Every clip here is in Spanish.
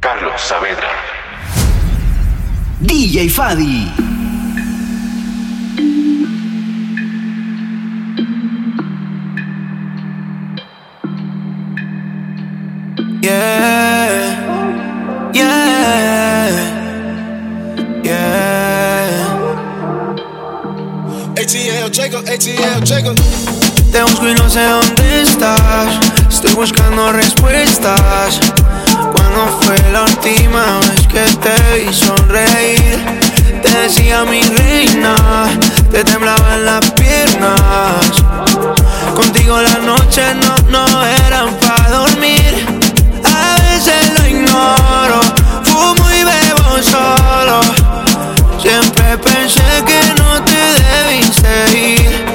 Carlos Saavedra. DJ Fadi. Yeah, yeah, yeah. ATL Jacob, ATL Jacob. Te busco y no sé dónde buscando respuestas. ¿Cuándo fue la última vez que te vi sonreír? Te decía mi reina, te temblaban las piernas. Contigo las noches no, no eran para dormir. A veces lo ignoro, fumo y bebo solo. Siempre pensé que no te debiste ir.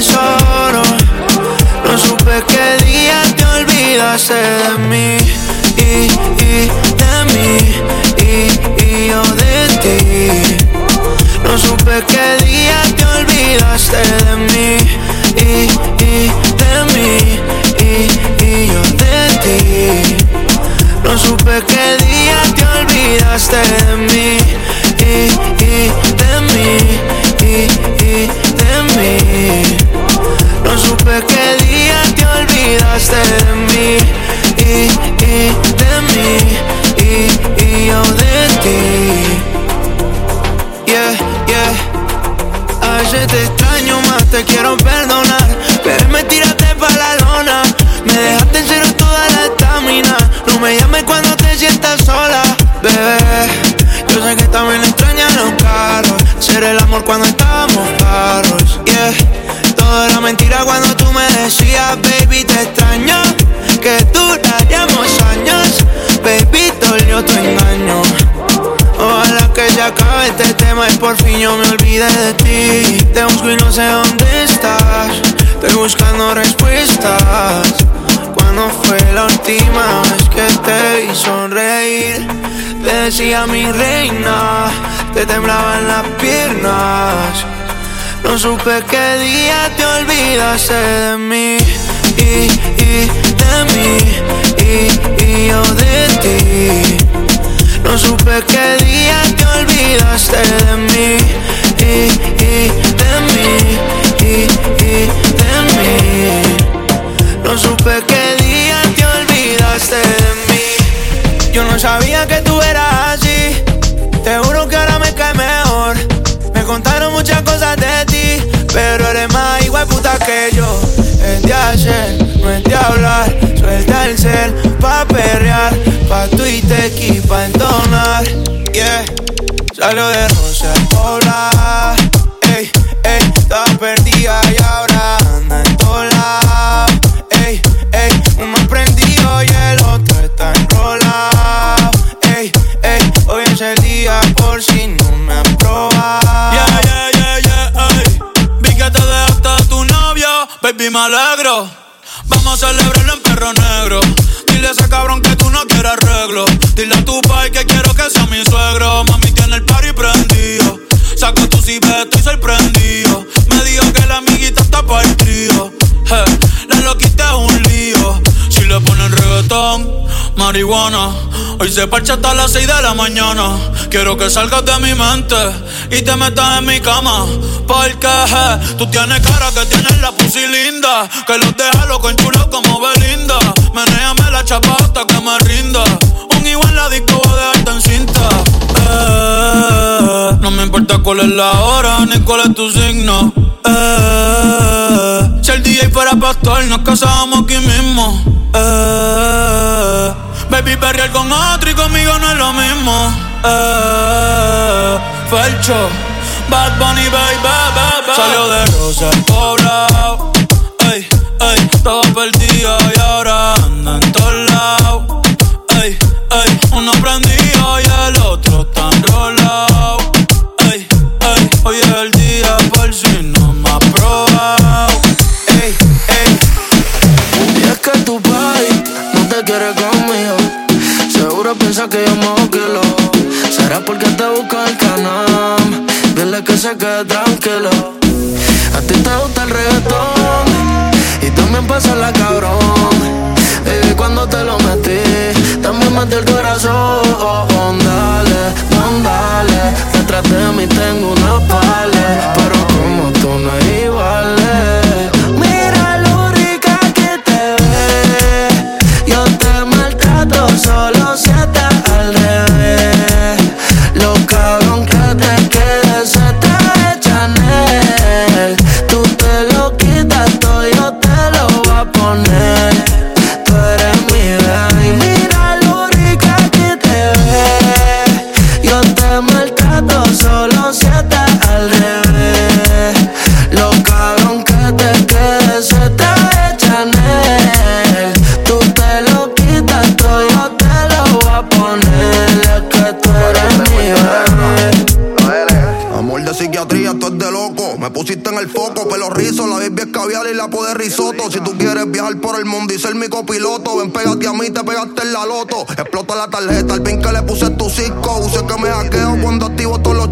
Tesoro. No supe qué día te olvidaste de mí y, y de mí y, y yo de ti. No supe qué día te olvidaste de mí y, y de mí y, y yo de ti. No supe qué día te olvidaste de mí y, y de mí y, y de mí. Supe qué día te olvidaste de mí y, y de mí y, y yo de ti. Yeah, yeah. A veces te extraño más, te quiero perdonar. Pero me tiraste pa' la lona. Me dejaste en cero toda la estamina. No me llames cuando te sientas sola, bebé. Yo sé que también extrañas los carros. Ser el amor cuando estábamos carros, yeah. Todo era mentira cuando tú me decías, baby, te extraño. Que duraríamos años, baby, dolió tu engaño. Ojalá que se acabe este tema y por fin yo me olvide de ti. Te busco y no sé dónde estás. Estoy buscando respuestas. ¿Cuándo fue la última vez que te vi sonreír? Te decía mi reina, te temblaban las piernas. No supe qué día te olvidaste de mí y, y de mí y, y yo de que yo. Es de hacer, no es de hablar. Suelta el cel pa' perrear, pa' Twitter y pa' entonar. Yeah, salió de Rosa Hola, baby, me alegro. Vamos a celebrarlo en perro negro. Dile a ese cabrón que tú no quieres arreglo. Dile a tu pai que quiero que sea mi suegro. Mami tiene el party prendido. Saco tu cibe, estoy sorprendido. Me dijo que la amiguita está para el trío. Eh, la loquita es un lío. Si le ponen reggaetón, marihuana. Hoy se parcha hasta las 6 de la mañana. Quiero que salgas de mi mente y te metas en mi cama. Porque eh, tú tienes cara que tienes la pussy linda. Que los deja loco chulo como Belinda. Menéame la chapa hasta que me rinda. Un igual la disco voy a dejarte en cinta. Eh, no me importa cuál es la hora ni cuál es tu signo. Eh, si el DJ fuera pastor, nos casábamos aquí mismo. Eh, baby, perrear con otro y conmigo no es lo mismo. Eh, Felcho, Bad Bunny, baby, baby. Salió de Rosa el poblado. Ey, ey, estaba perdida y ahora anda en todos lados. Ey, ey, uno prendido y el otro está enrolado. Que yo me que lo. Será porque te busca el canal. Dile que se quede tranquilo. te gusta el reggaetón y también pasa la cabrón. Baby, cuando te lo metí, también metí el corazón. Dale, detrás de mí tengo una pala, pero como tú no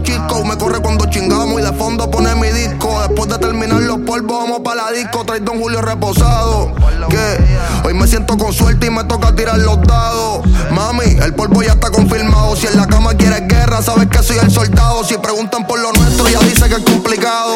chicos. Me corre cuando chingamos y de fondo pone mi disco. Después de terminar los polvos, vamos para la disco. Trae Don Julio reposado. Que hoy me siento con suerte y me toca tirar los dados. Mami, el polvo ya está confirmado. Si en la cama quieres guerra, sabes que soy el soldado. Si preguntan por lo nuestro, ya dice que es complicado.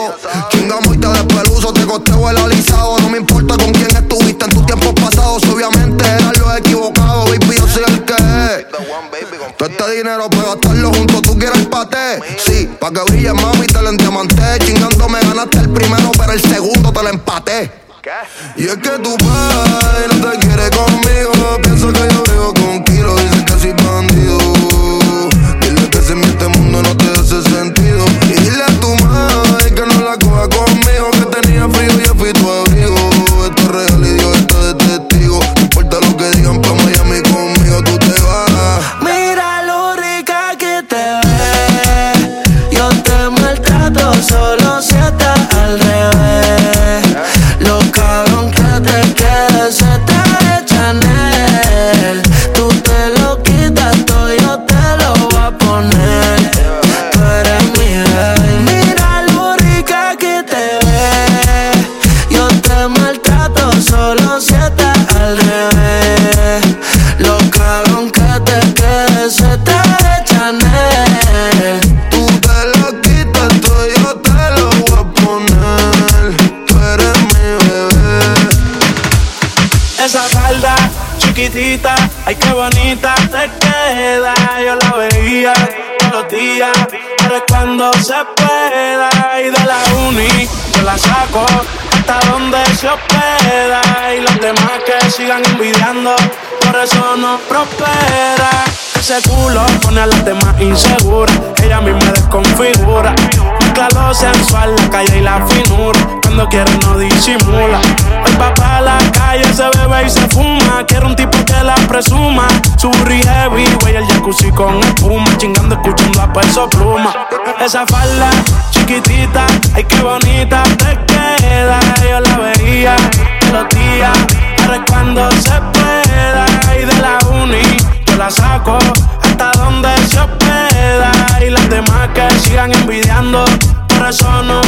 Pa' que brille mami, te lo endiamanté. Chingando me ganaste el primero, pero el segundo te lo empaté. Y es que tu padre pero es cuando se pueda. Y de la uni yo la saco hasta donde se hospeda. Y los demás que sigan envidiando, por eso no prospera. Ese culo pone a las demás inseguras, ella misma desconfigura. Mezcla lo sensual, la calle y la finura. Cuando quiere no disimula. El papá a la calle se bebe y se fuma. Quiero un tipo que la presuma. Su heavy, güey, el jacuzzi con espuma. Chingando, escuchando a peso pluma. Esa falda chiquitita, ay qué bonita te queda. Yo la veía los días, ahora cuando se pueda. Y de la uni yo la saco hasta donde se hospeda. Y las demás que sigan envidiando, por eso no.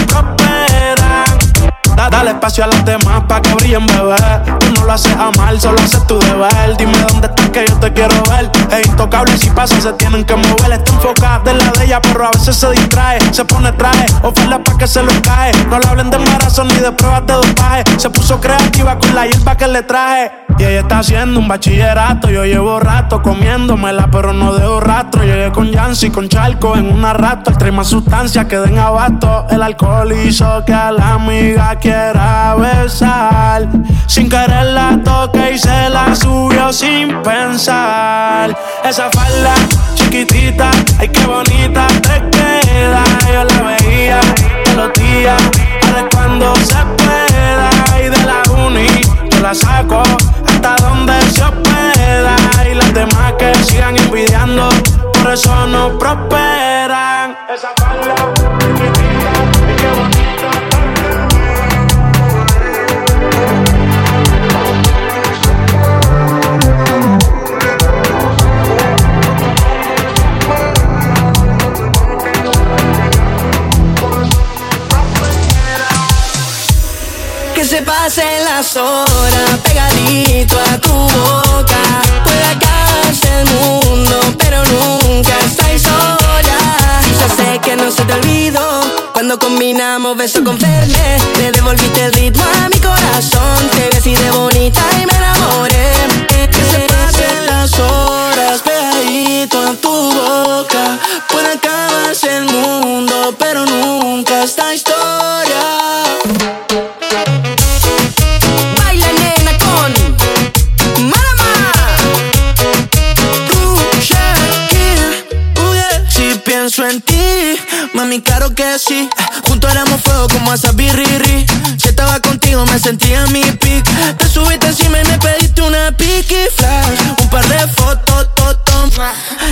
Da- dale espacio a las demás pa' que brillen, bebé. Tú no lo haces a mal, solo haces tu deber. Dime dónde estás que yo te quiero ver. Es intocable si pasa, se tienen que mover. Está enfocada en la de ella, pero a veces se distrae. Se pone traje, oferta pa' que se lo cae. No le hablen de embarazo ni de pruebas de dopaje. Se puso creativa con la hierba que le traje. Y ella está haciendo un bachillerato. Yo llevo rato comiéndomela, pero no dejo rastro. Llegué con Yancy, con Charco en una rato. Trae más sustancias que den abasto. El alcohol hizo que a la amiga quiera besar. Sin querer la toque y se la subió sin pensar. Esa falda chiquitita, ay qué bonita te queda. Yo la veía todos los días, ahora cuando se pueda. Y de la uni yo la saco hasta donde se hospeda. Y las demás que sigan envidiando, por eso no prosperan. Esa falda se pasen las horas pegadito a tu boca. Puede acabarse el mundo, pero nunca estáis sola. Ya sé que no se te olvidó cuando combinamos beso con Fernet. Le devolviste el ritmo a mi corazón. Te ves así de bonita y me enamoré. Que se pasen las horas pegadito a tu boca. Puede acabarse el mundo, pero nunca esta claro que sí. Juntos éramos fuego como esa birriri. Si estaba contigo me sentía mi pic. Te subiste encima y me pediste una piqui flash. Un par de fotos, toto.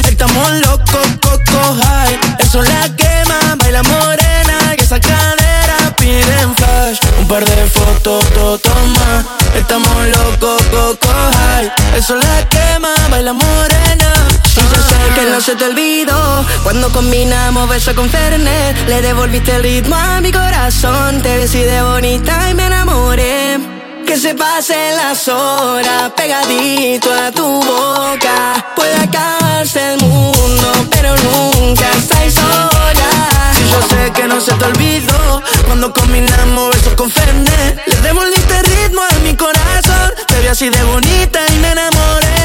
Estamos locos, coco high. Eso la quema, baila morena. Y esa cadera piden flash. Un par de fotos, toto más. Estamos locos, coco high. Eso la quema, baila morena. Y yo sé que no se te olvidó. Cuando combinamos beso con Fernet Le devolviste el ritmo a mi corazón. Te ves de bonita y me enamoré. Que se pasen las horas Pegadito a tu boca. Puede acabarse el mundo Pero nunca estáis sola. Si yo sé que no se te olvidó. Cuando combinamos beso con Fernet Le devolviste el ritmo a mi corazón. Te vi así de bonita y me enamoré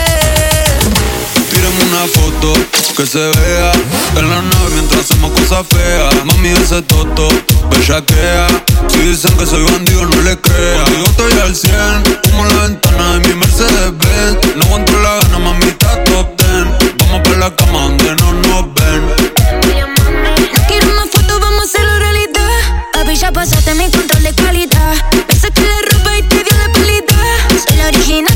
una foto que se vea en la nave mientras hacemos cosas feas. Mami, ese toto, bellaquea. Si dicen que soy bandido, no le crea. Contigo estoy al 100, como la ventana de mi Mercedes Benz. No aguanto la gana, mami, está top ten. Vamos para la cama donde no nos ven. No quiero más fotos, vamos a hacerlo realidad. Papi, ya pasaste mi control de calidad. Pensé que la ropa y te dio la pelita. Soy la original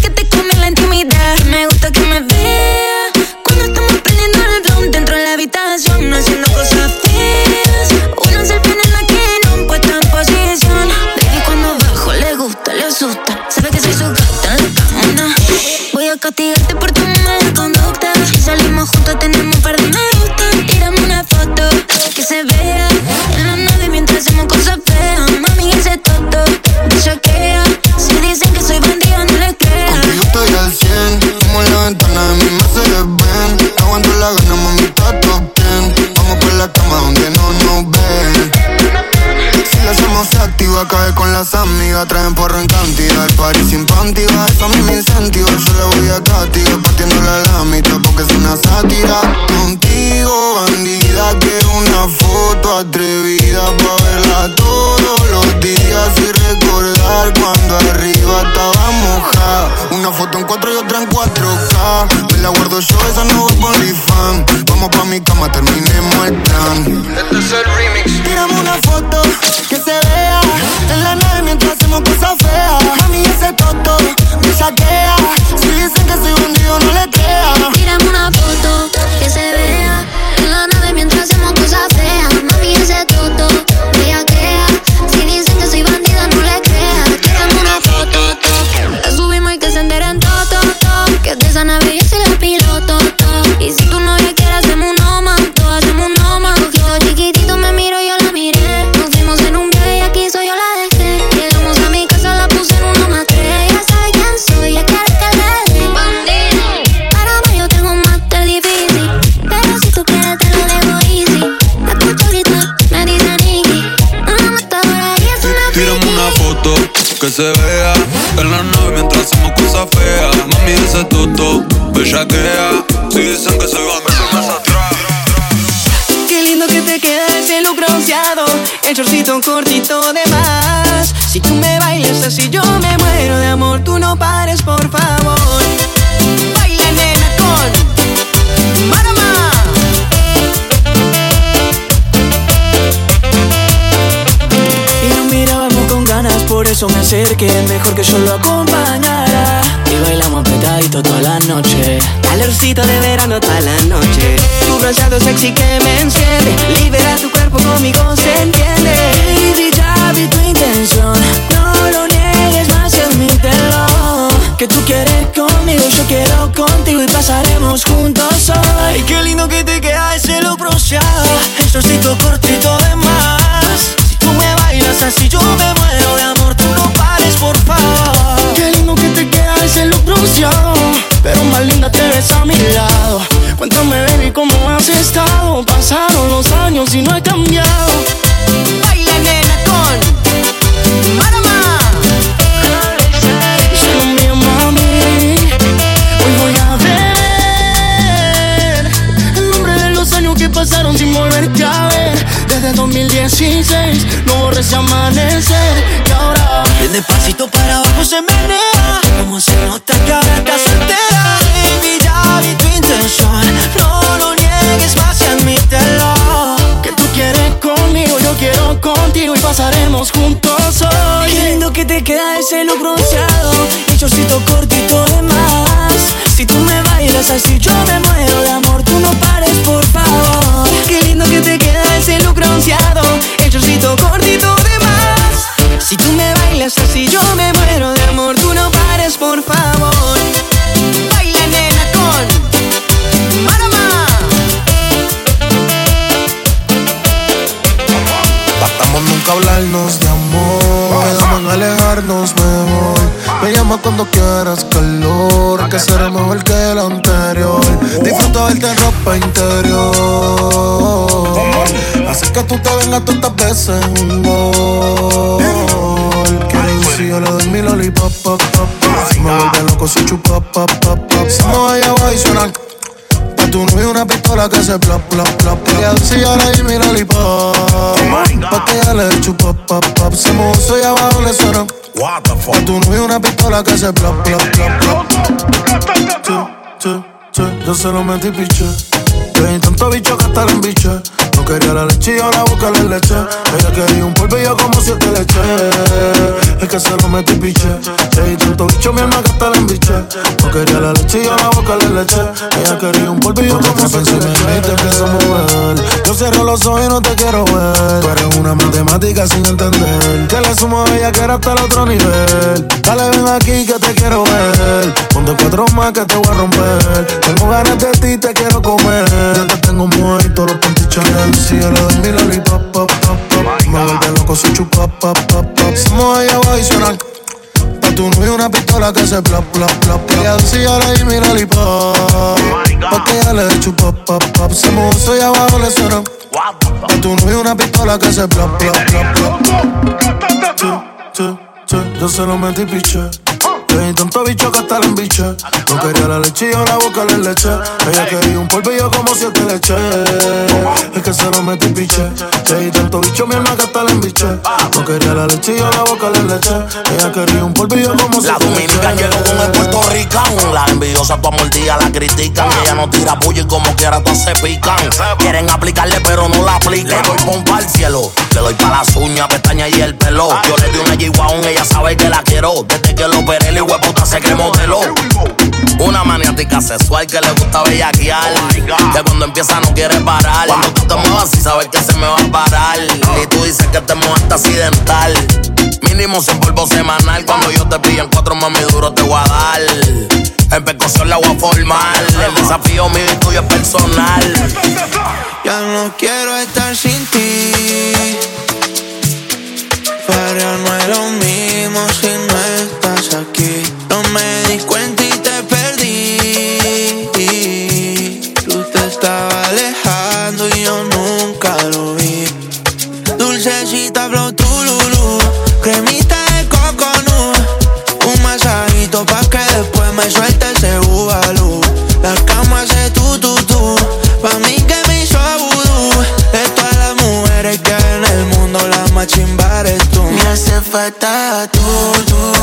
castigarte por tu activa, cae con las amigas, traen porro en cantidad. El party sin panty, eso a mí me incentiva. Yo le voy a castigar partiendo la mitad porque es una sátira. Contigo, bandida, quiero una foto atrevida pa' verla todos días y recordar cuando arriba estaba mojada. Una foto en cuatro y otra en 4K. Me la guardo yo, esa no va por fan. Vamos pa' mi cama, terminemos el este es el remix. Tiramos una foto que se vea en la nave mientras hacemos cosas feas. Mami, ese toto me saquea. Acerqué Mejor que yo lo acompañara. Y bailamos apretadito toda la noche. Calorcito de verano toda la noche. Tu bronceado sexy que me enciende. Libera tu cuerpo conmigo, se entiende. Baby, ya vi tu intención. No lo niegues más, admítelo Que tú quieres conmigo, yo quiero contigo Y pasaremos juntos hoy. Ay, qué lindo que te queda ese look bronceado El cortito de más. Si tú me bailas así yo me muero de amor, pero más linda te ves a mi lado. Cuéntame, baby, cómo has estado. Pasaron los años y no he cambiado. Baila, nena, con Marama. Solo mi mami, hoy voy a beber el nombre de los años que pasaron sin volverte a ver calor ese amanecer. Y ahora, bien despacito para abajo se menea. Como se nota que ahora estás soltera. Baby, ya vi tu intención. No lo niegues más y admítelo. Que tú quieres conmigo, yo quiero contigo y pasaremos juntos hoy. Qué lindo que te queda ese look bronceado. Se plop, plop, plop, plop. Ella dice yo le di mi lollipop Pa' que ella le eche pop, pop, pop. Se me uso y abajo le suena What the fuck? Pa' tu novio una pistola que se plop, plop, plop, plop. Che, che, che, yo se lo metí piche. Hay tanto bicho que hasta la embiche. No quería la leche y yo la boca le leche. Ella quería un polvillo como siete leche Es que se lo metí piche. Hay tanto bicho mi alma que hasta la embiche. No quería la leche y yo la boca le leche. Ella quería un polvillo como siete leche y te empiezo a mover Yo cierro los ojos y no te quiero ver. Tú eres una matemática sin entender. Que le sumo a ella que era hasta el otro nivel. Dale ven aquí que te quiero ver. Ponte cuatro más que te voy a romper. Tengo ganas de ti, te quiero comer. Ya te tengo todos los panty Chanel Si yo le doy mi lollipop, pop, pop, pop Me vuelve loco si chupa, pop, pop, pop Si me voy a abajo y Pa' tu novio una pistola que se plop, plop, plop, plop. Ella dice yo le di mi lollipop Pa' que ella le pop, pop, pop Se uso y abajo le suena. Pa' tu novio una pistola que se plop Che, che, che, yo se lo metí piche hay tanto bicho que hasta la embiche No quería la leche y yo la boca le leche Ella quería un polvillo como siete leche Es que se lo metí piche Hay tanto bicho mi alma que hasta la embiche No quería la leche y yo la boca le leche Ella quería un polvillo como La siete leche llegó con el puertorriquán. La envidiosa tu amor día la critican. Ella no tira puño y como quiera todas se pican. Quieren aplicarle pero no la aplican. Le doy pompa al cielo. Le doy pa' las uñas, pestañas y el pelo. Yo le di una G-Wagon, ella sabe que la quiero. Desde que lo operé, el hueputa se que modeló. Una maniática sexual que le gusta bellaquear. Que cuando empieza no quiere parar. Cuando tú te muevas así sabes que se me va a parar. Y tú dices que te mueves accidental. Mínimo sin polvo semanal. Cuando yo te pillo en cuatro mami duro te voy a dar. En percusión la voy a formar. El desafío mío y tuyo es personal. Ya no quiero estar sin ti. Pero no es lo mismo si Me hace falta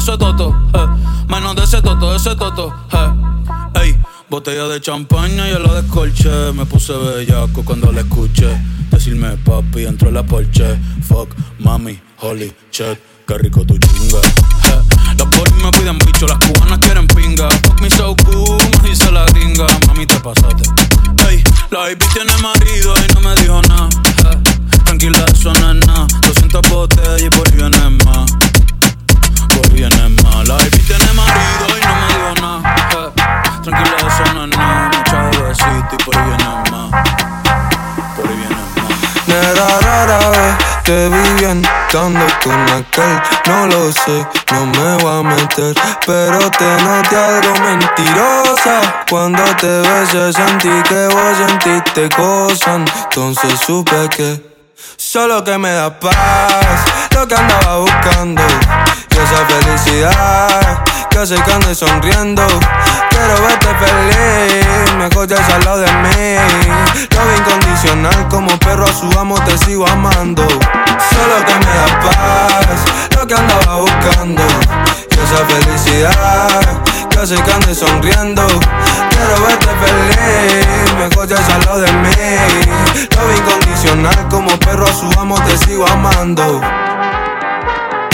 ese toto. Eh. Menos de ese toto, de ese toto. Eh. Ey. Botella de champaña y a la descolché. Me puse bellaco cuando la escuché. Decirme papi, entró la porche. Fuck, mami, holy shit, qué rico tu chinga. Eh, los boys me piden bicho, las cubanas quieren pinga. Fuck me so cool, me dice la gringa. Mami, te pasaste. Ey, la baby tiene marido y no me dijo nada. tranquila, eso no es nada. 200 botellas y por ahí más. Por ahí viene más. La baby tiene marido y no me dijo nada. tranquila, eso no es nada. Mucha besito y por ahí viene más. Por ahí viene más. Nera rara vez te vi bien estando con aquel No lo sé, no me voy a meter Pero te noté algo mentirosa Cuando te besé sentí que vos sentiste cosas Entonces supe que Solo que me da paz Lo que andaba buscando Y esa felicidad. Que hace que ande sonriendo. Quiero verte feliz. Mejor ya al lado de mí. Lo incondicional Como perro a su amo te sigo amando. Solo que me da paz Lo que andaba buscando. Y esa felicidad Que hace que sonriendo. Quiero verte feliz Mejor ya al lado de mí. Lo incondicional Como perro a su amo te sigo amando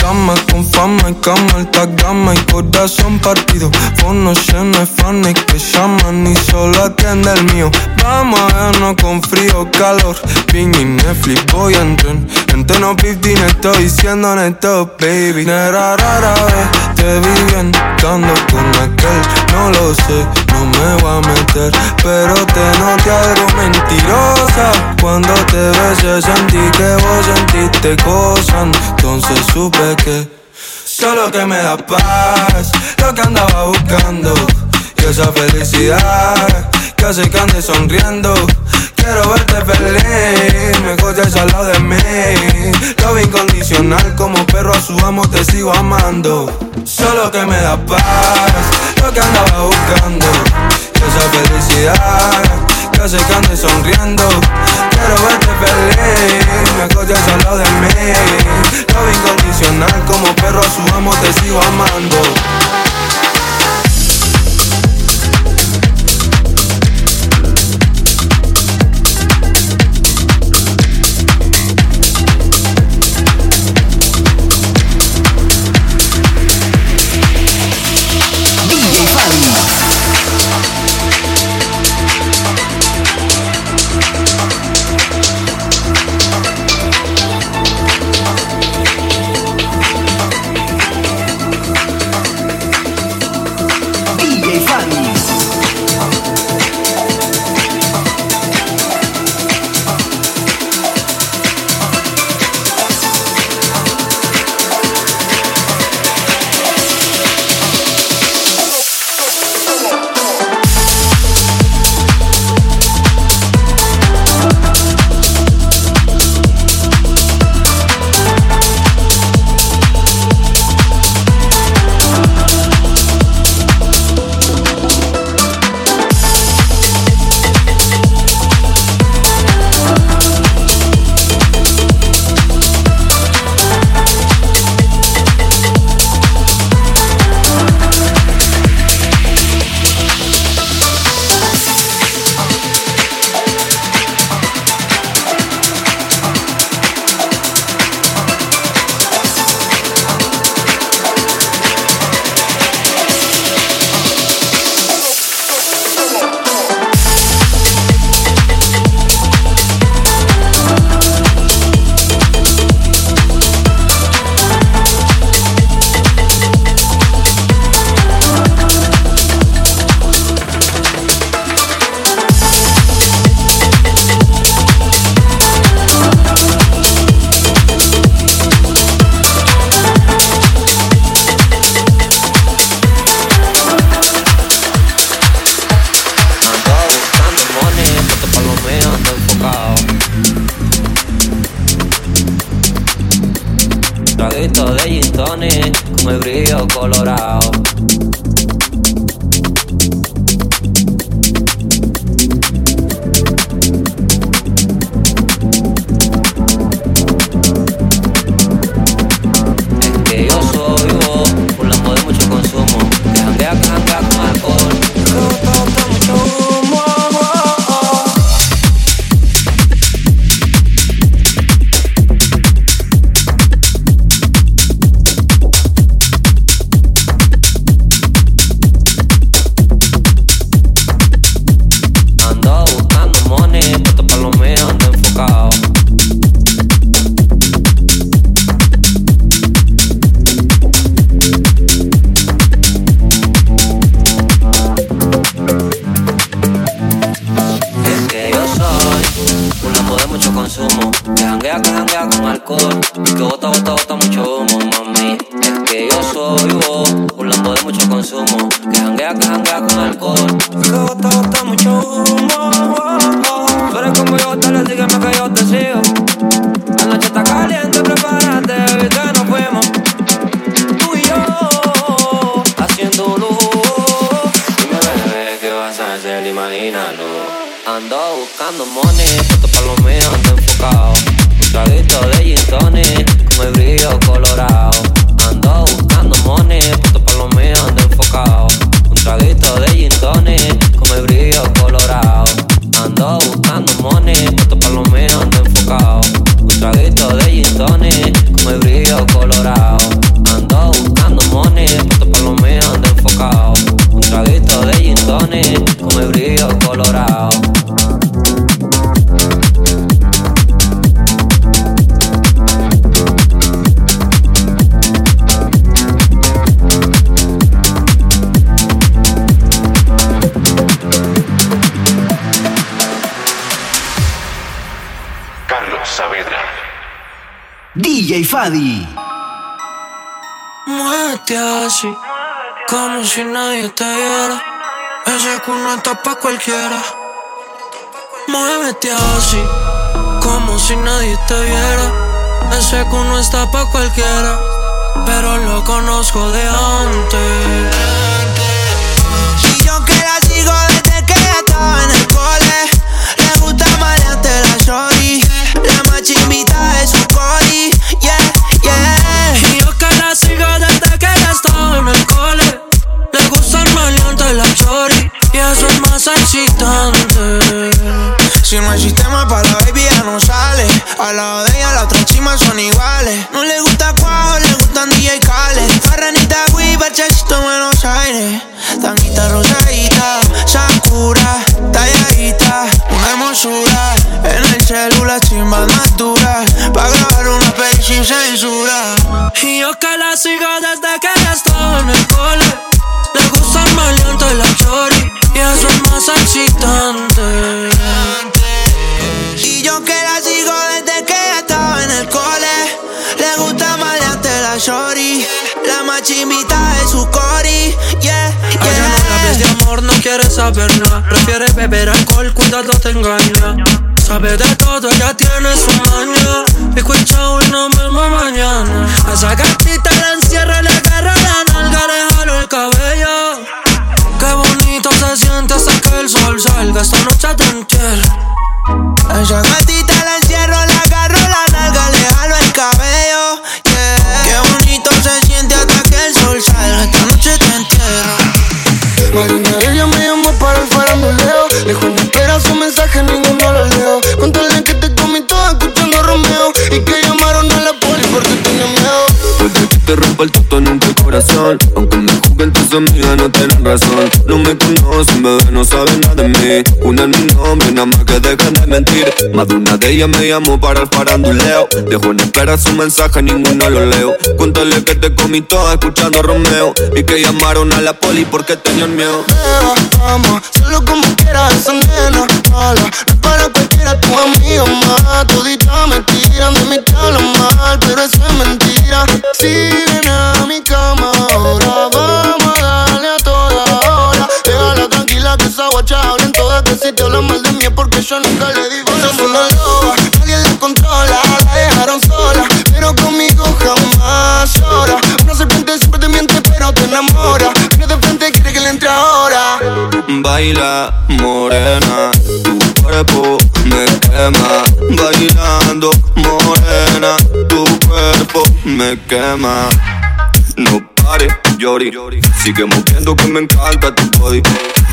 Cama con fama y cama, alta gama y corazón partido. Fono lleno de fans que llaman y solo atiende el mío. Vamos a vernos con frío, calor. Ping y Netflix, voy a entrar. En no 15 estoy diciendo neto, baby. Nera rara vez te vi bien, estando con aquel. No lo sé, no me voy a meter. Pero te noté algo mentirosa. Cuando te besé sentí que vos sentiste cosas. Entonces supe solo que me da paz, lo que andaba buscando. Y esa felicidad que hace que ande sonriendo. Quiero verte feliz, mejor ya al lado de mí. Lo incondicional, como perro a su amo te sigo amando. Solo que me da paz, lo que andaba buscando. Y esa felicidad hace que sonriendo. Quiero verte feliz, mejor ya al lado de mí. Lo incondicional, como perro a su amo te sigo amando. Si nadie te viera. Ese culo está pa' cualquiera. Muévete así, como si nadie te viera. Ese culo está pa' cualquiera, pero lo conozco de antes. Que la sigo desde que ya estaba en el cole. Le gusta el maleante la chori. Y eso es más excitante. Y yo que la sigo desde que ya estaba en el cole. Le gusta maleante la shorty. La de no quiere saber nada. Prefiere beber alcohol, cuidado te engaña. Sabe de todo, ella tiene su maña. Pico y nos vemos mañana. A esa gatita la encierra, le agarra la nalga, le jalo el cabello. Qué bonito se siente hasta que el sol salga. Esta noche te entierro. A esa gatita la encierro, le agarro la nalga, le jalo el cabello. Yeah. Qué bonito se siente hasta que el sol salga. Esta noche te entierro. Marina, ella me llamó para el faranduleo. Lejos no espera su mensaje, ninguno lo leo. Contale que te comí todo escuchando Romeo. Y que llamaron a la te rompa el tutón en tu corazón. Aunque me juzguen tus amigas no tienen razón. No me conocen, bebé, no saben nada de mí. Una es mi nombre, nada más que dejen de mentir. Más de una de ellas me llamó para el faranduleo. Dejo en espera su mensaje, ninguno lo leo. Cuéntale que te comí todo escuchando a Romeo. Y que llamaron a la poli porque tenían miedo. Vamos, solo como quieras esa nena mala. No para cualquiera tu amigo más. Todita me tiran, de mí te mal Pero eso es mentira. Si viene a mi cama ahora Vamos a darle a toda hora. Déjala tranquila que esa guacha habla en todas Que si te hablan mal de mí porque yo nunca le digo baila morena, tu cuerpo me quema, bailando morena, tu cuerpo me quema. No pares, Yori, sigue moviendo que me encanta tu body.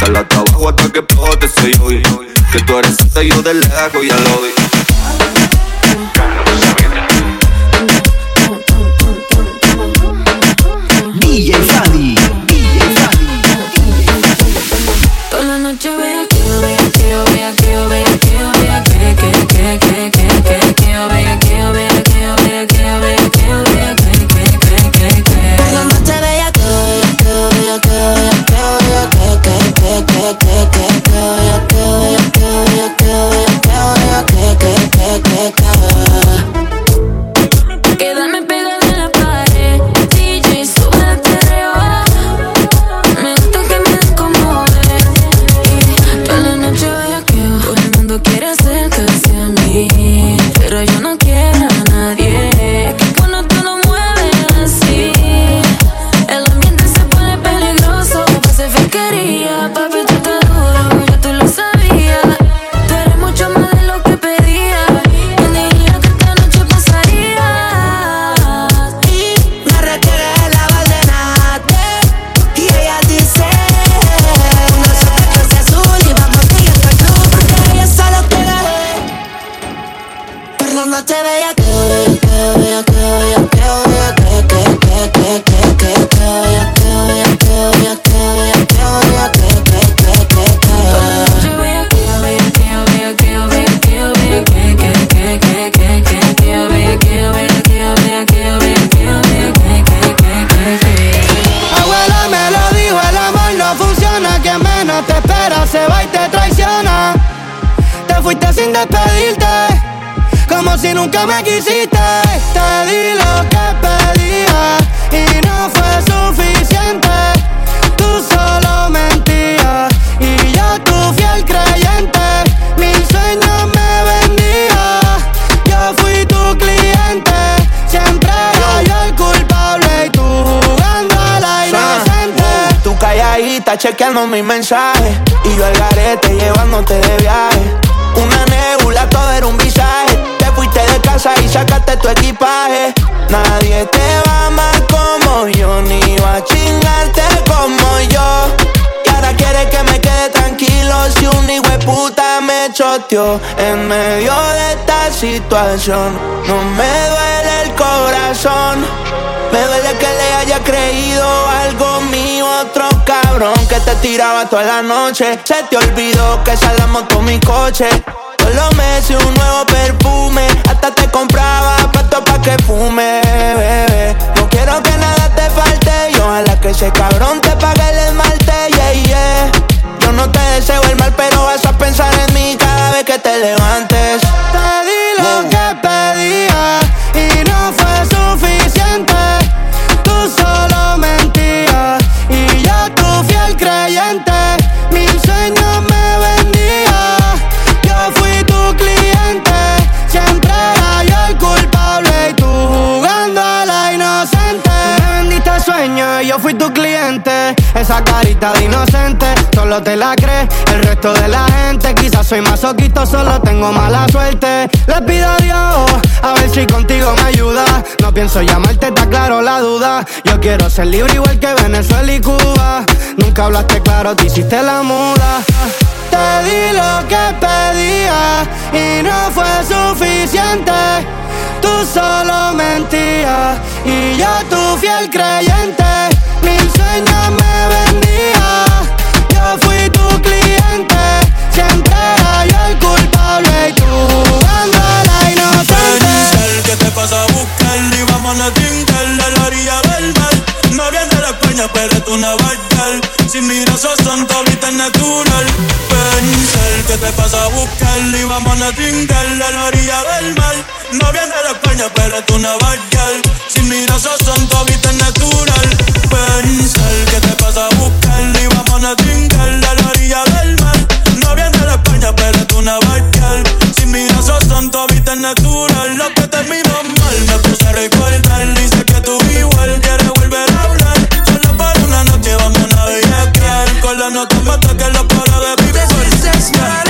Dale hasta abajo hasta que explote ese hoy. Que tú eres y yo de lejos ya lo vi. DJ Fanny. No me duele el corazón. Me duele que le haya creído algo mío otro cabrón que te tiraba toda la noche. Se te olvidó que salamos con mi coche. Solo me hice un nuevo perfume. Hasta te compraba puesto pa' que fume, bebé. No quiero que nada te falte. Y ojalá que ese cabrón te pague el esmalte, yeah, yeah. Yo no te deseo el mal, pero vas a pensar en mí cada vez que te levantes. Esa carita de inocente, solo te la crees. El resto de la gente, quizás soy masoquito, solo tengo mala suerte. Le pido a Dios, a ver si contigo me ayuda. No pienso llamarte, está claro la duda. Yo quiero ser libre igual que Venezuela y Cuba. Nunca hablaste claro, te hiciste la muda. Te di lo que pedía y no fue suficiente. Tú solo mentías y yo tu fiel creyente. Sueños me vendía, yo fui tu cliente. Siempre era yo el culpable y tú jugando a la inocente. Que te pasa a buscar y vamos a Tinder de la orilla del mar. No viene pero tú no vas Sin mirar sos santo, viste natural. Pensar que te pasa a buscar y vamos a Tinder de la orilla del mar. No viene de España, pero tú no vas Sin mirar sos santo, viste natural. Pensar que te pasa a buscar y vamos a Tinder de la orilla del mar. No viene de España, pero tú no vas Sin mirar sos santo, viste natural. Lo que terminó mal me puse a recordar. Dice que tú no te mata que la para de vivir.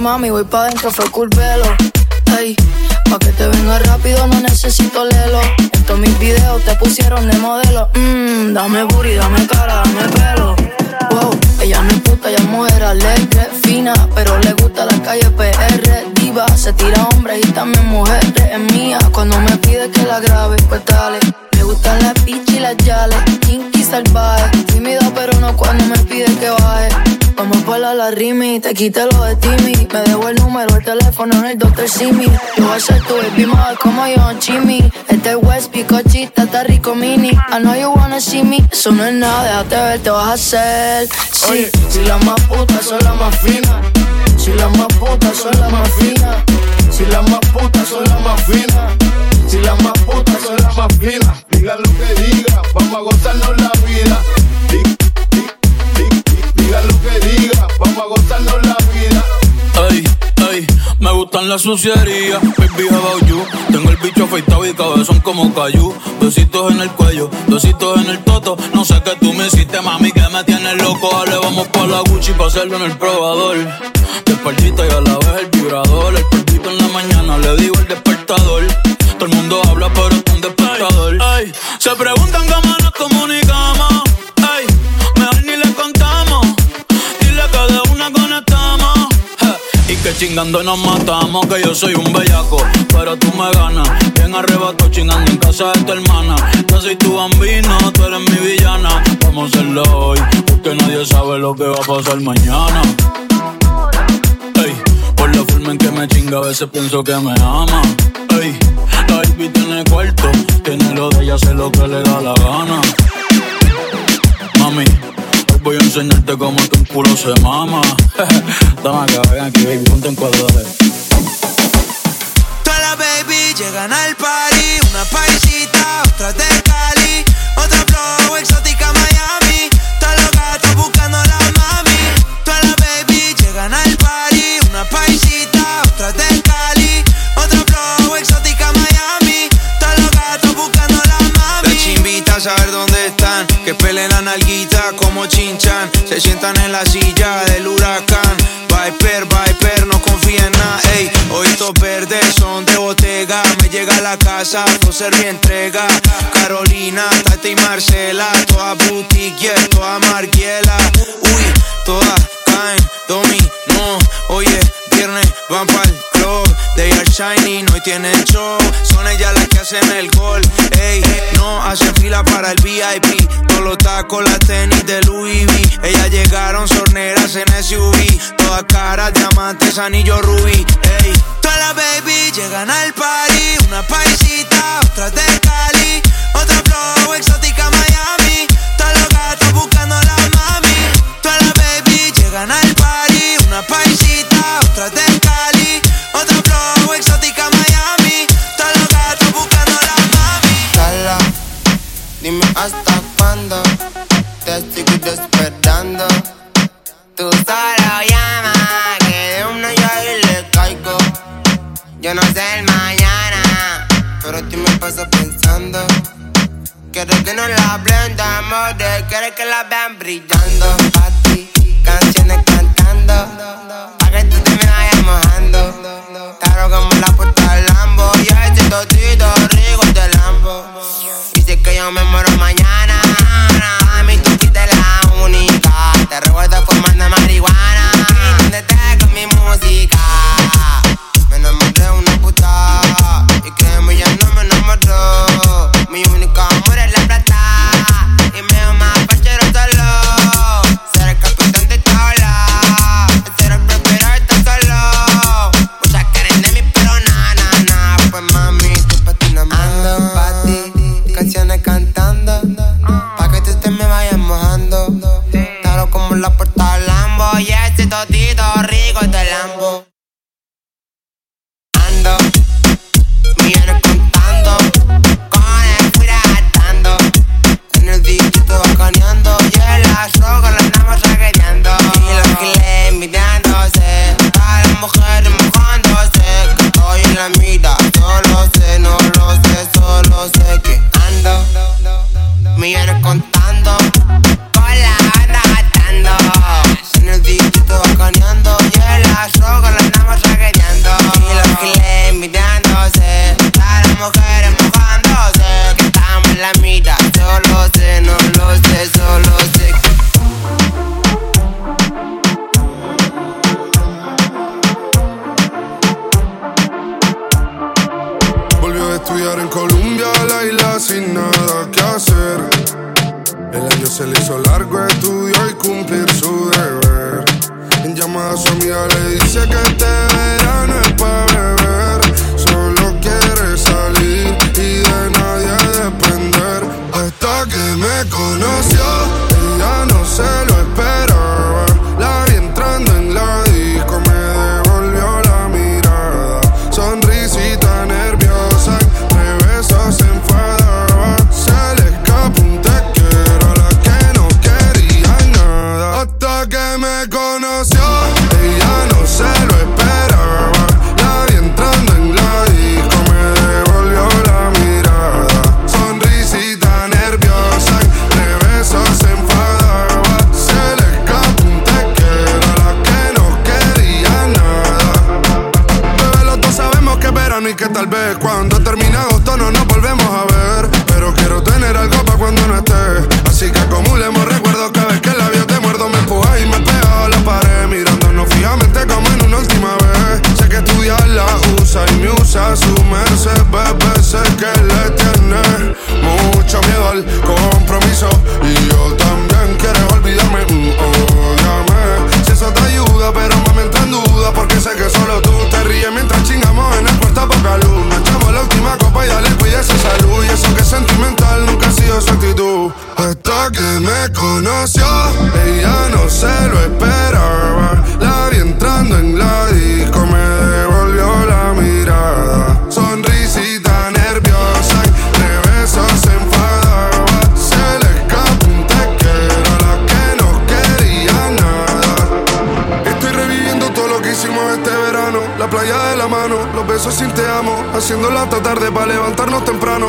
Mami, voy pa' dentro, fue culpelo. Ey, pa' que te venga rápido, no necesito lelo. En todos mis videos te pusieron de modelo. Mmm, dame booty, dame cara, dame pelo. Wow, ella no es puta, ella es mujer alegre, fina, pero le gusta la calle PR. Diva, se tira hombre y también mujer, es mía. Cuando me pide que la grabe, pues dale. Me gustan las pichis y las yales, kinky salvaje. Tímido, pero no cuando me pide que baje. Vamos por la, la rimi, te quite lo de Timmy. Me debo el número, el teléfono en el Dr. Simi. Yo voy a ser tu baby mother como yo, Jimmy. Este es West, picochita, está rico mini. I know you wanna see me. Eso no es nada, déjate ver, te vas a hacer. Sí, si las más putas son las más finas. Si las más putas son las más finas. Si las más putas son las más finas. Si las más putas son las más finas. Diga lo que diga, vamos a gozarnos la vida. Diga lo que diga, vamos a gozarnos la vida. Me gustan las sucierías, baby about you. Tengo el bicho afeitado y cabezón como cayú. Besitos en el cuello, besitos en el toto. No sé qué tú me hiciste, mami, que me tienes loco. Dale, vamos pa' la Gucci pa' hacerlo en el probador. Desperdita y a la vez el vibrador. El polvito en la mañana, le digo el despertador. Todo el mundo habla, pero es un despertador. Ey, se preguntan cómo Je, Y chingando nos matamos, que yo soy un bellaco, pero tú me ganas. Bien arrebato chingando en casa de tu hermana. Yo soy tu bambino, tú eres mi villana. Vamos a hacerlo hoy, porque nadie sabe lo que va a pasar mañana. Ey, por la forma en que me chinga, a veces pienso que me ama. Ey, la baby tiene cuarto, tiene lo de ella, hace lo que le da la gana. Mami, voy a enseñarte cómo tu culo se mama. Dame acá, ven aquí, baby, ponte en cuadro, Todas las baby llegan al party, una paisita, otra de Cali, otra flow exótica Miami, todas los gatos buscando la mami. Todas las baby llegan al party, una paisita, otra de Cali, otra flow exótica Miami, todos los gatos buscando la mami. La chimbita a saber dónde que peleen la nalguita como chinchan, se sientan en la silla del huracán. Viper, Viper, no confía en nada, ey. Hoy estos verdes son de botega. Me llega a la casa, ser mi entrega. Carolina, Tati y Marcela. Toda boutique, yeah, toda marguela. Uy, todas caen, dominó. Oye, viernes van pa'l They are shining, hoy tienen show. Son ellas las que hacen el gol. Ey, no hacen fila para el VIP. Todos los tacos, las tenis de Louis V. Ellas llegaron sorneras en SUV. Todas caras, diamantes, anillo rubí. Ey, todas las baby llegan al party. Una paisita, otra de Cali. Otra flow exótica Miami. Todos los gatos buscando la mami. Todas las baby llegan al party. Una paisita, otra de te sigo esperando. Tú solo llama, que de una yo ahí le caigo. Yo no sé el mañana, pero tú me pasas pensando. Quiero que no la blendamos, de quiero que la vean brillando. Pa' ti, canciones cantando, pa' que tú te me vayas mojando. Claro como la puerta del Lambo, y este totito rico de Lambo. Que yo me muero mañana, a mí tú fuiste la única. Te recuerdo fumando marihuana, te con mi música. Me enamoré de una puta, y créeme ya no me enamoró. Mi y en la droga la andamos raqueteando. Y los giles mirándose, a las mujeres mojándose. Que estoy en la mira, solo sé, no lo sé, solo sé que ando. Millones contando, con la banda gastando. En el distrito bacaneando, y en la droga se le hizo largo, estudió y cumplir su deber. En llamada a su amiga le dice que este verano es para beber. Solo quiere salir y de nadie depender. Hasta que me conoció, ella no se lo conoció, ella no se lo esperaba. La vi entrando en la disco, me devolvió la mirada. Sonrisita nerviosa, y de besos se enfadaba. Se le escapó un tequero a la que no quería nada. Estoy reviviendo todo lo que hicimos este verano. La playa de la mano, los besos sin te amo. Haciendo la hasta tarde para levantarnos temprano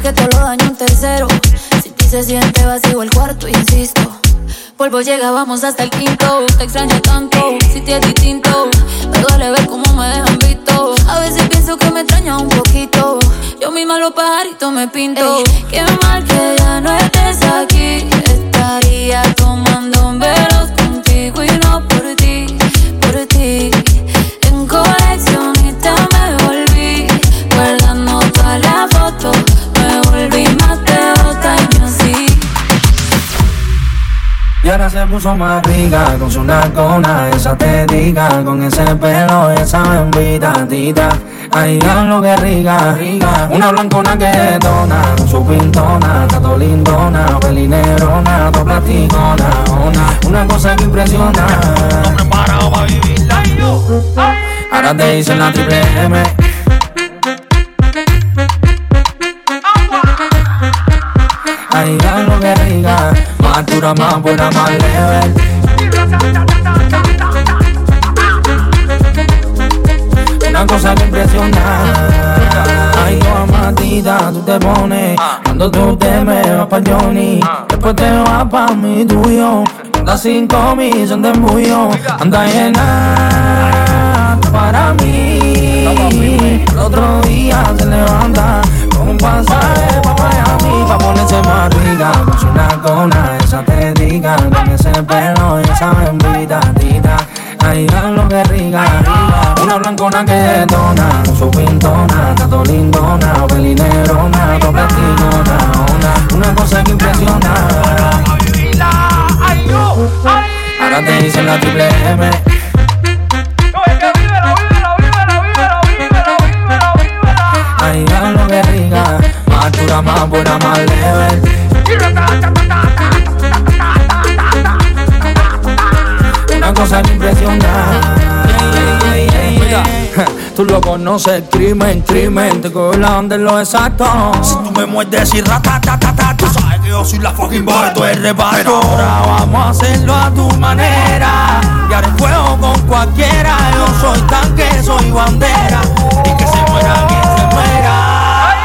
que te lo daño un tercero. Si ti se siente vacío el cuarto, insisto. Polvo llega, vamos hasta el quinto. Te extraño tanto, si te es distinto. Me duele ver cómo me dejan visto. A veces pienso que me extraña un poquito. Yo misma los pajaritos me pinto. Ey, qué mal que ya no estés aquí. Estaría tomando Y se puso más rica con su nalgona, esa te diga, con ese pelo, esa bembita tita. Ay, lo que rica, rica. Una blancona que detona, con su pintona, tato lindona, pelinerona, to platicona, una, una cosa que impresiona. Ahora te dicen la triple M. Ay, lo que rica, más dura, más buena, más leve. Una cosa que impresiona. Ay, yo matita, tú te pones. Cuando tú te me vas pa' Johnny, después te vas pa' mi tuyo. Anda cinco mil, son de embullo. Anda llena para mí. El otro día se levanta con un pa' Miami pa' ponerse más rica. Con Lo conoces, crimen, crimen, te cojo la onda en lo exacto. Si tú me muerdes y ratatatata, tú sabes que yo soy la fucking boy, tú eres reparto. Pero ahora vamos a hacerlo a tu manera. Y haré fuego con cualquiera. Yo soy tanque, soy bandera. Y que se muera quien se muera.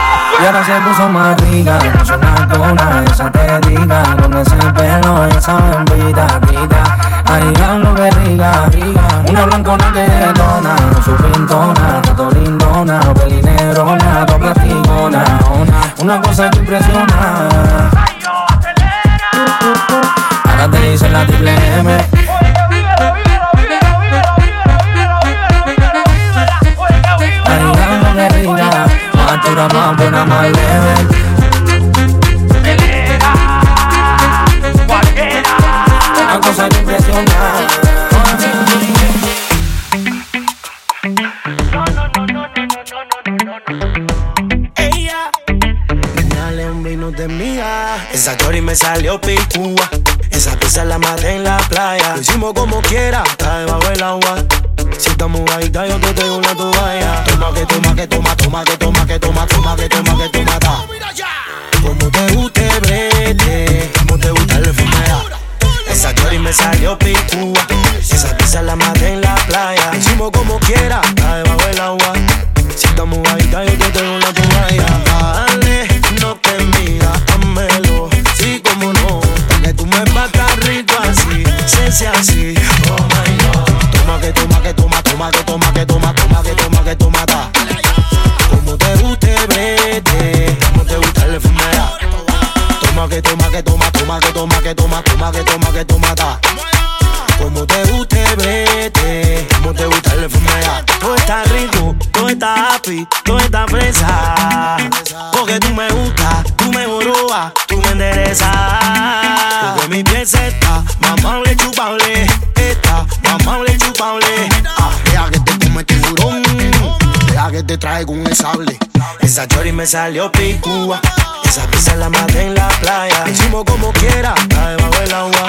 Y ahora se puso más rica, con su nalgona, esa te diga, con ese pelo, esa bembita tita. Ay, lo que rica, una blancona que detona, su pintona, tato lindona, pelinerona, to platicona, una, cosa que impresiona. Ahora te dicen la triple M. Más dura, más buena, más leve. Esa story me salió picúa. Esa pizza la maté en la playa. Lo hicimos como quiera, está debajo del agua. Si estamos mojadita, yo te tengo una toalla. Toma que toma que toma, toma que toma que toma, toma que toma que toma. Como te guste, brete salió picúa. Esa pizza la maté en la playa. Hicimos como quiera, está debajo del agua. Si estamos ahí, yo te está happy, todo está fresa. Porque tú me gustas, tú me borobas, tú me enderezas. Porque mi piel está mamable, chupable. Está mamable, chupable. Ah, deja que te come tiburón. Deja que te traigo un sable. Esa chori me salió picúa. Esa pizza la maté en la playa. Hicimos como quiera, está debajo del agua.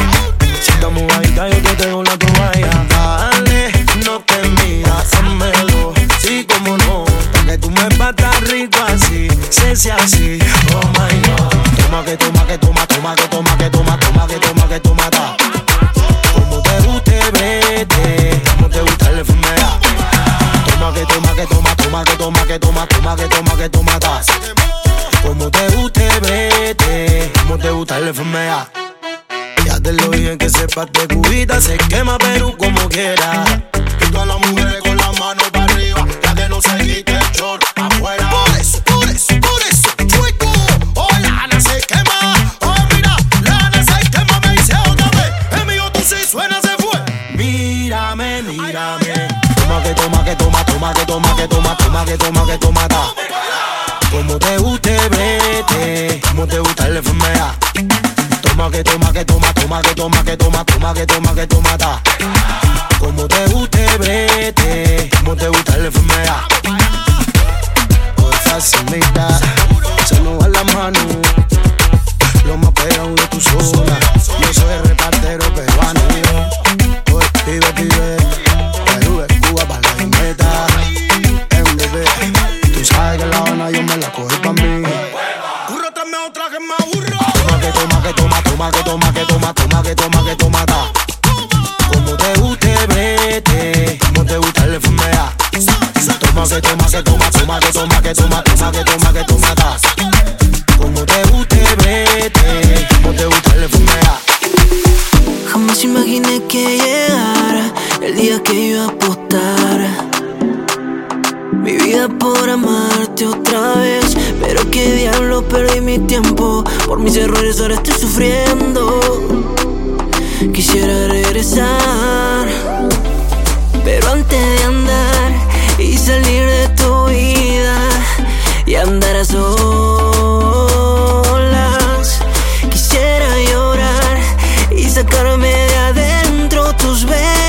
Si estamos ahí, yo te tengo una toalla. Dale, no te miras, házmelo. Sí, como no. Que tú me batas rico así. Sea así. Oh my god. Toma que toma que toma, toma que toma que toma, toma que toma que toma, ta. Como te guste, brete. Como te gusta la enfermedad. Toma que toma que toma, toma que toma que toma, toma que toma que toma, ta. Como te guste, brete. Como te gusta la enfermedad. Ya te lo dije que sepas de cubita, se quema Perú como quiera. Y todas las mujeres con la mano para arriba, que. Oh. Oh, tú sí suena, se fue. Mírame, mírame. Toma que toma que toma, toma que toma que toma, toma que toma que toma, ta. Como te guste, brete. Como te gusta la enfermedad. Toma que toma que toma, toma que toma que toma, toma que toma que toma, ta. Como te guste, brete. Como te gusta la enfermedad. Por facilita, se nos va la mano. Lo más de tu zona. Yo soy el repartero peruano. Pues pibe, pibe. Perú es Cuba para la meta. Tú sabes que la Habana yo me la cogí pa' mí. Burro, tráeme otra que más burro. Toma que toma que toma, toma que toma que toma, toma que toma que toma, ta. Toma que toma que toma, toma que toma que toma, toma que toma que toma, ta. Como te guste, brete. Como te gusta la enfermedad. Jamás imaginé que llegara el día que iba a apostar mi vida por amarte otra vez. Pero qué diablo perdí mi tiempo. Por mis errores ahora estoy sufriendo. Quisiera regresar, adentro tus besos,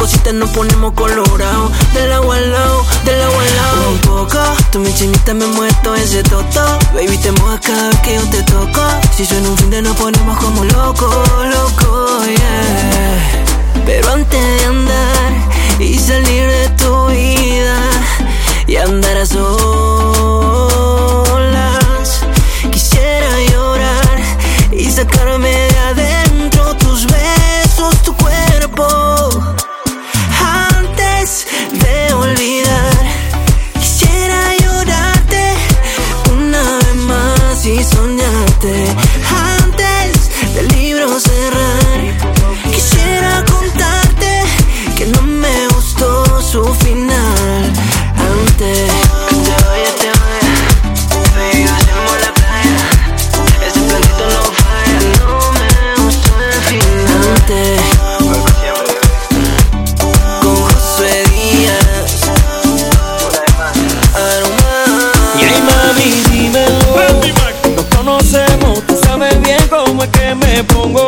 cositas, nos ponemos colorado. Del agua al lado, del agua al lado. Un poco, tú mi chinita me muerto ese toto. Baby, te mojas cada vez que yo te toco. Si suena un fin de nos ponemos como locos, loco, yeah. Pero antes de andar y salir de tu vida y andar a solas, quisiera llorar y sacarme de pongo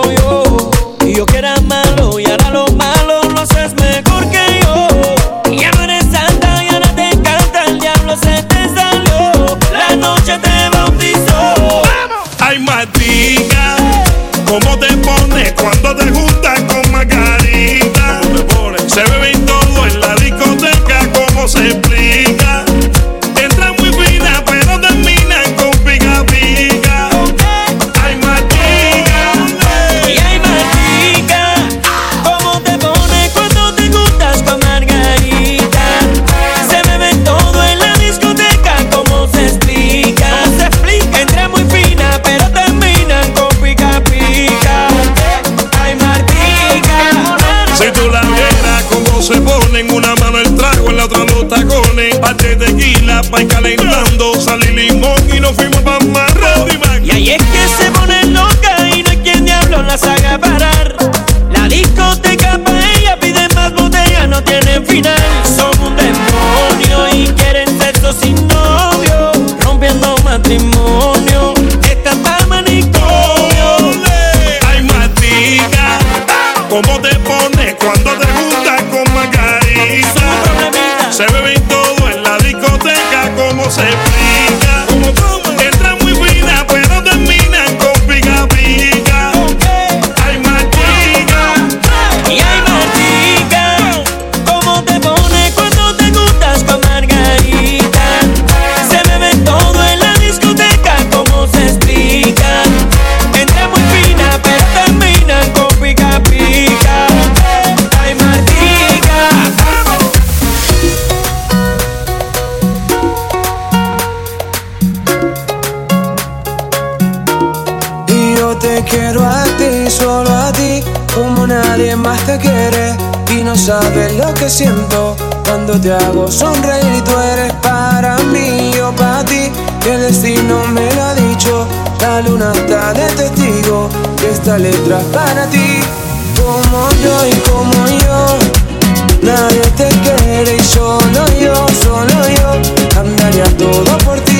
sempre. sabes lo que siento cuando te hago sonreír y tú eres para mí, o para ti. El destino me lo ha dicho, la luna está de testigo que esta letra es para ti. Como yo y como yo, nadie te quiere y solo yo, solo yo, andaría todo por ti.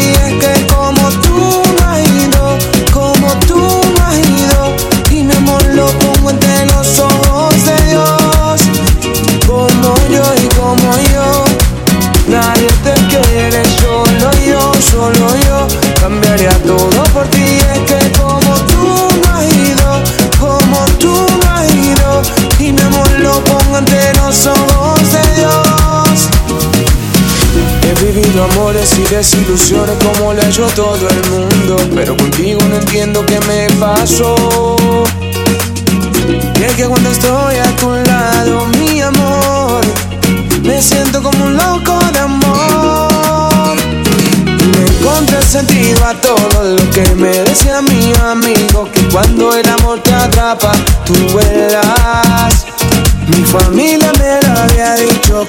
por ti es que como tú no has ido, como tú no has ido, y mi amor lo pongo ante los ojos de Dios. He vivido amores y desilusiones como le hecho todo el mundo, pero contigo no entiendo qué me pasó. Y es que cuando estoy a tu lado, mi amor, me siento como un loco de amor. Contrasentido a todo lo que me decía mi amigo Que cuando el amor te atrapa, tú vuelas. Mi familia me lo había dicho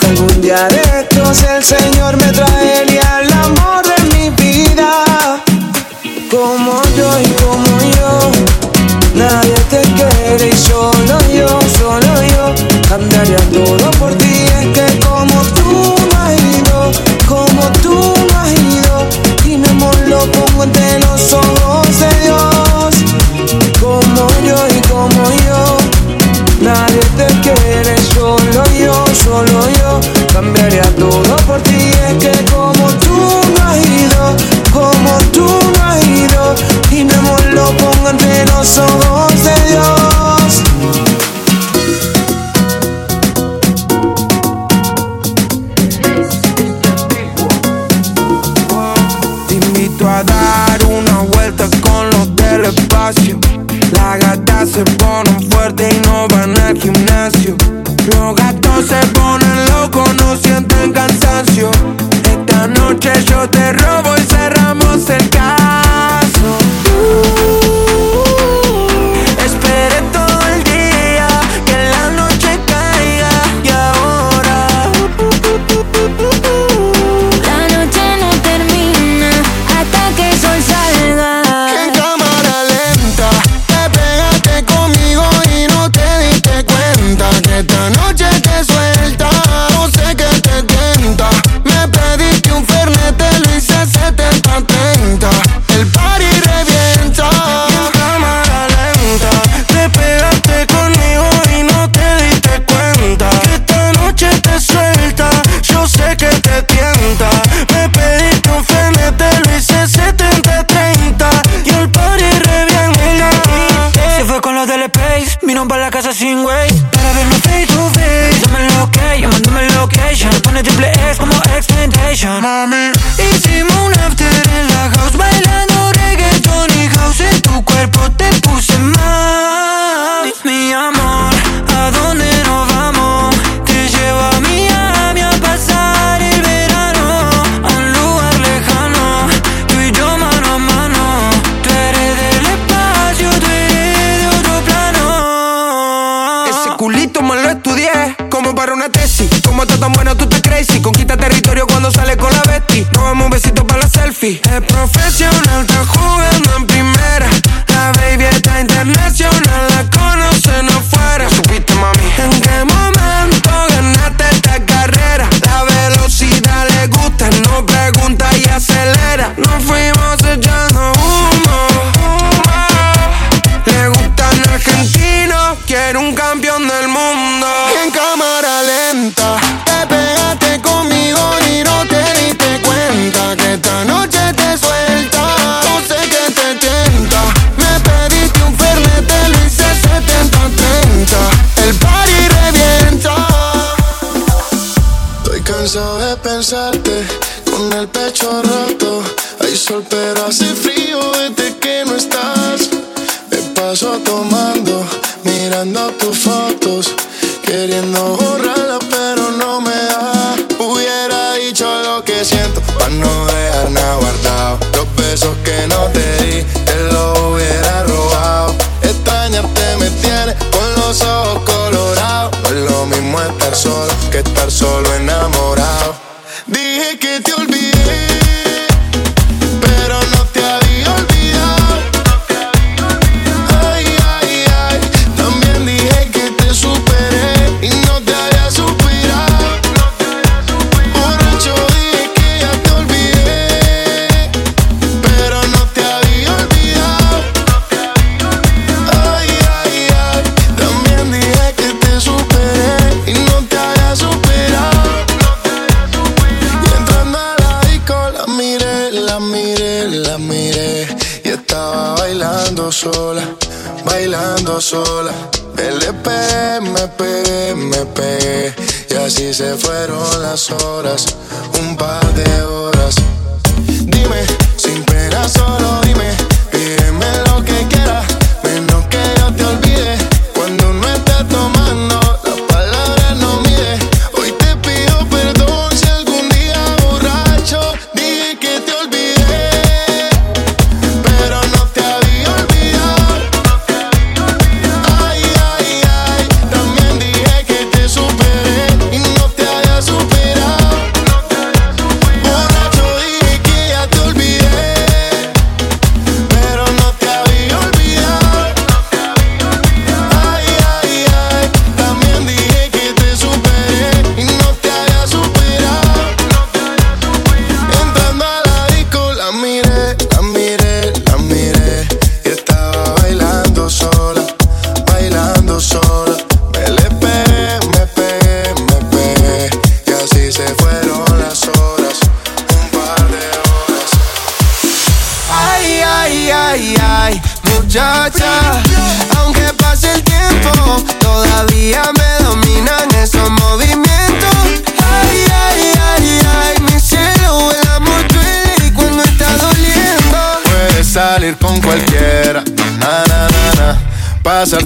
salir con cualquiera. Na, na, na, na. Pasar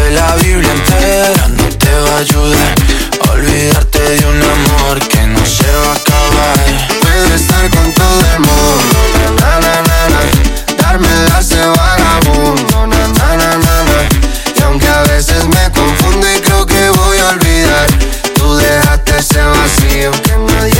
Tatuarte la Biblia entera no te va a ayudar. Olvidarte de un amor que no se va a acabar. Puedo estar con todo el mundo, na, na, na, na. Darme de vagabundo, na, na, na, na. Y aunque a veces me confundo y creo que voy a olvidar, tú dejaste ese vacío que nadie.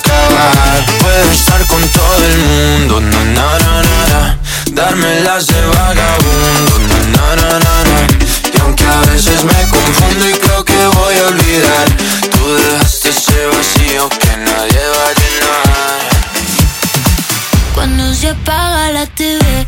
Puedo estar con todo el mundo, na na na na na. Darme las de vagabundo, na na na na na. Y aunque a veces me confundo y creo que voy a olvidar, tú dejaste ese vacío que nadie va a llenar. Cuando se apaga la TV,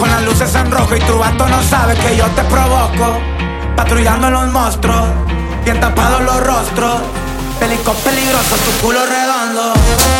Con las luces en rojo y tu vato no sabe que yo te provoco. Patrullando los monstruos, bien tapados los rostros. Pelico peligroso, tu culo redondo.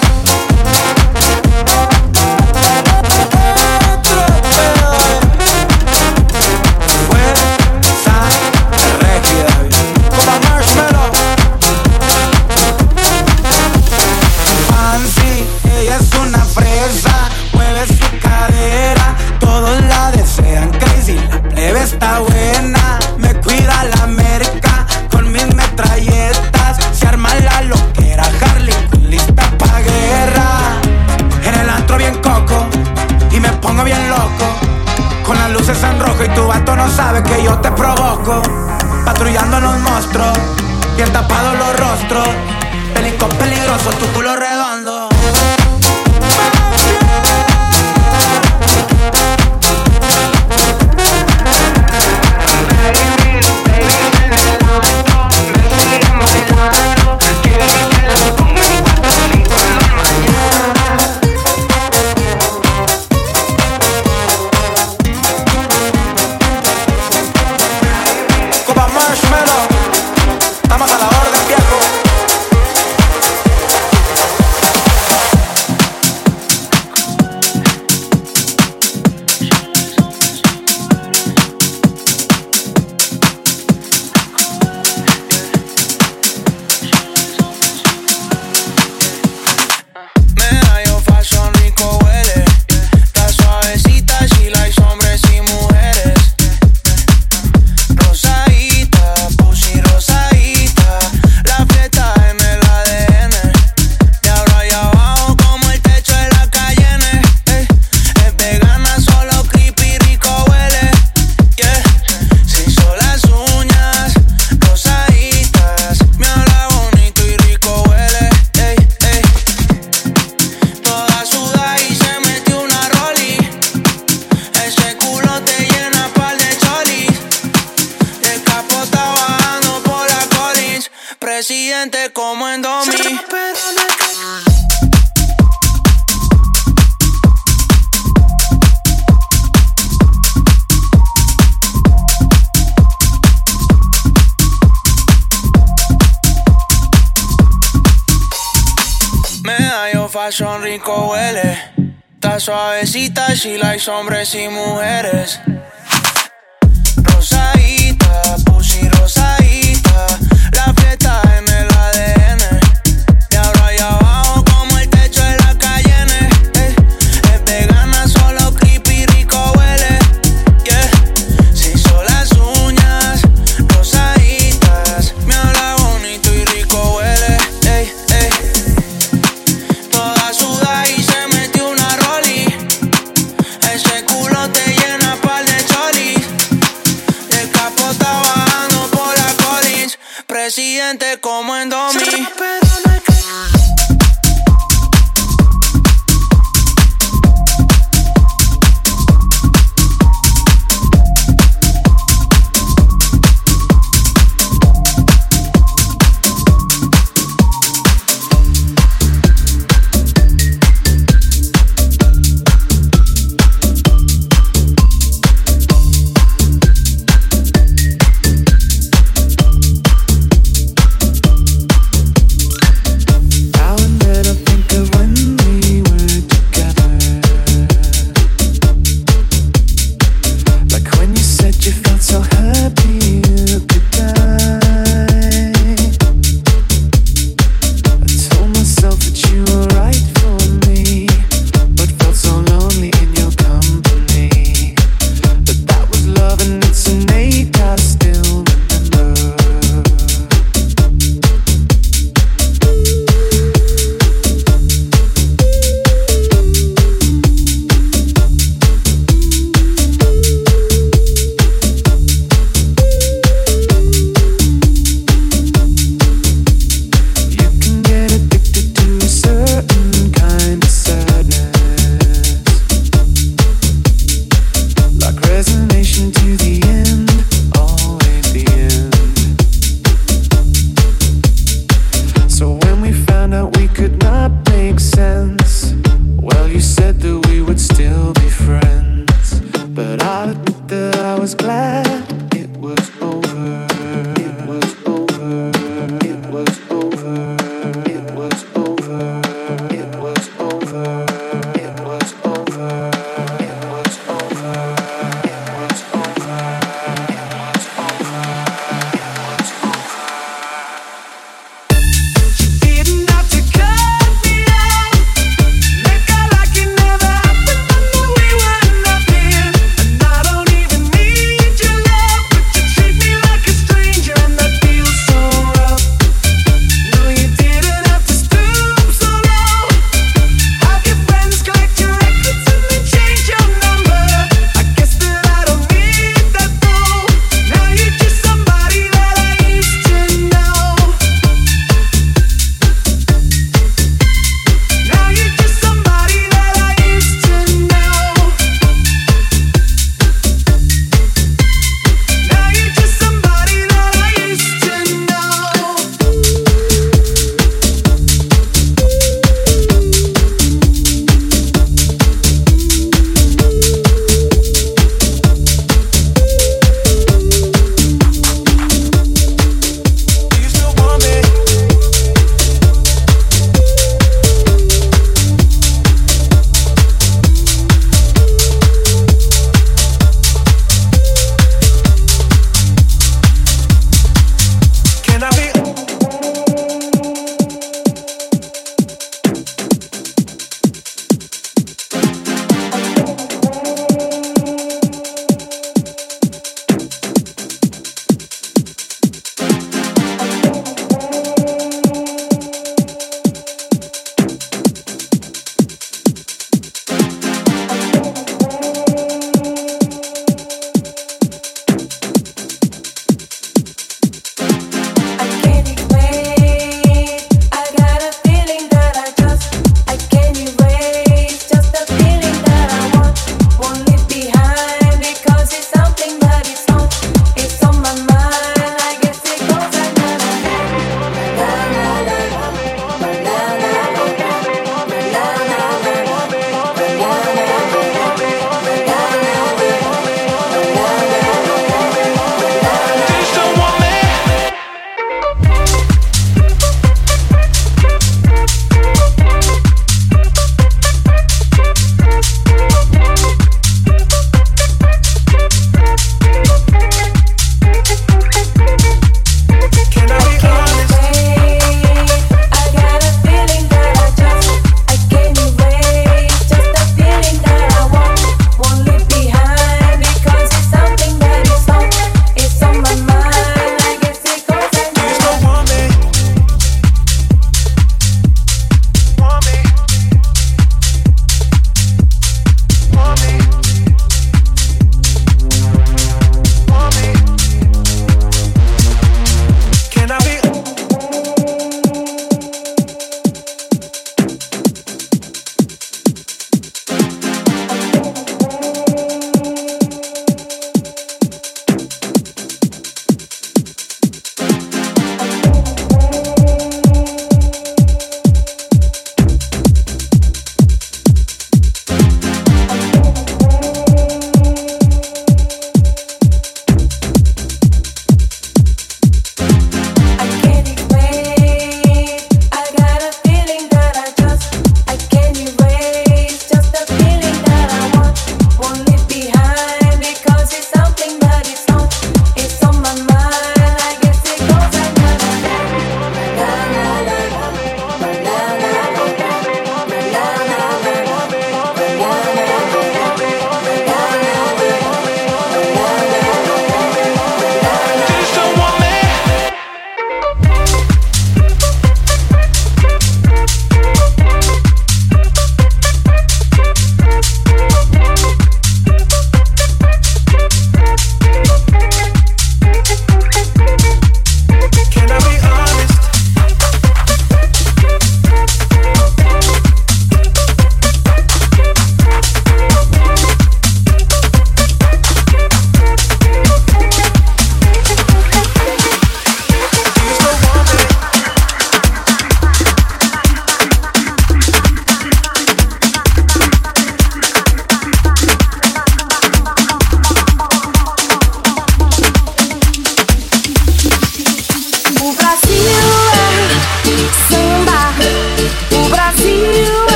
bien tapados los rostros. Pelicón peligroso, tu culo redondo. Son rico huele. Está suavecita, she likes hombres y mujeres. siente como en domi.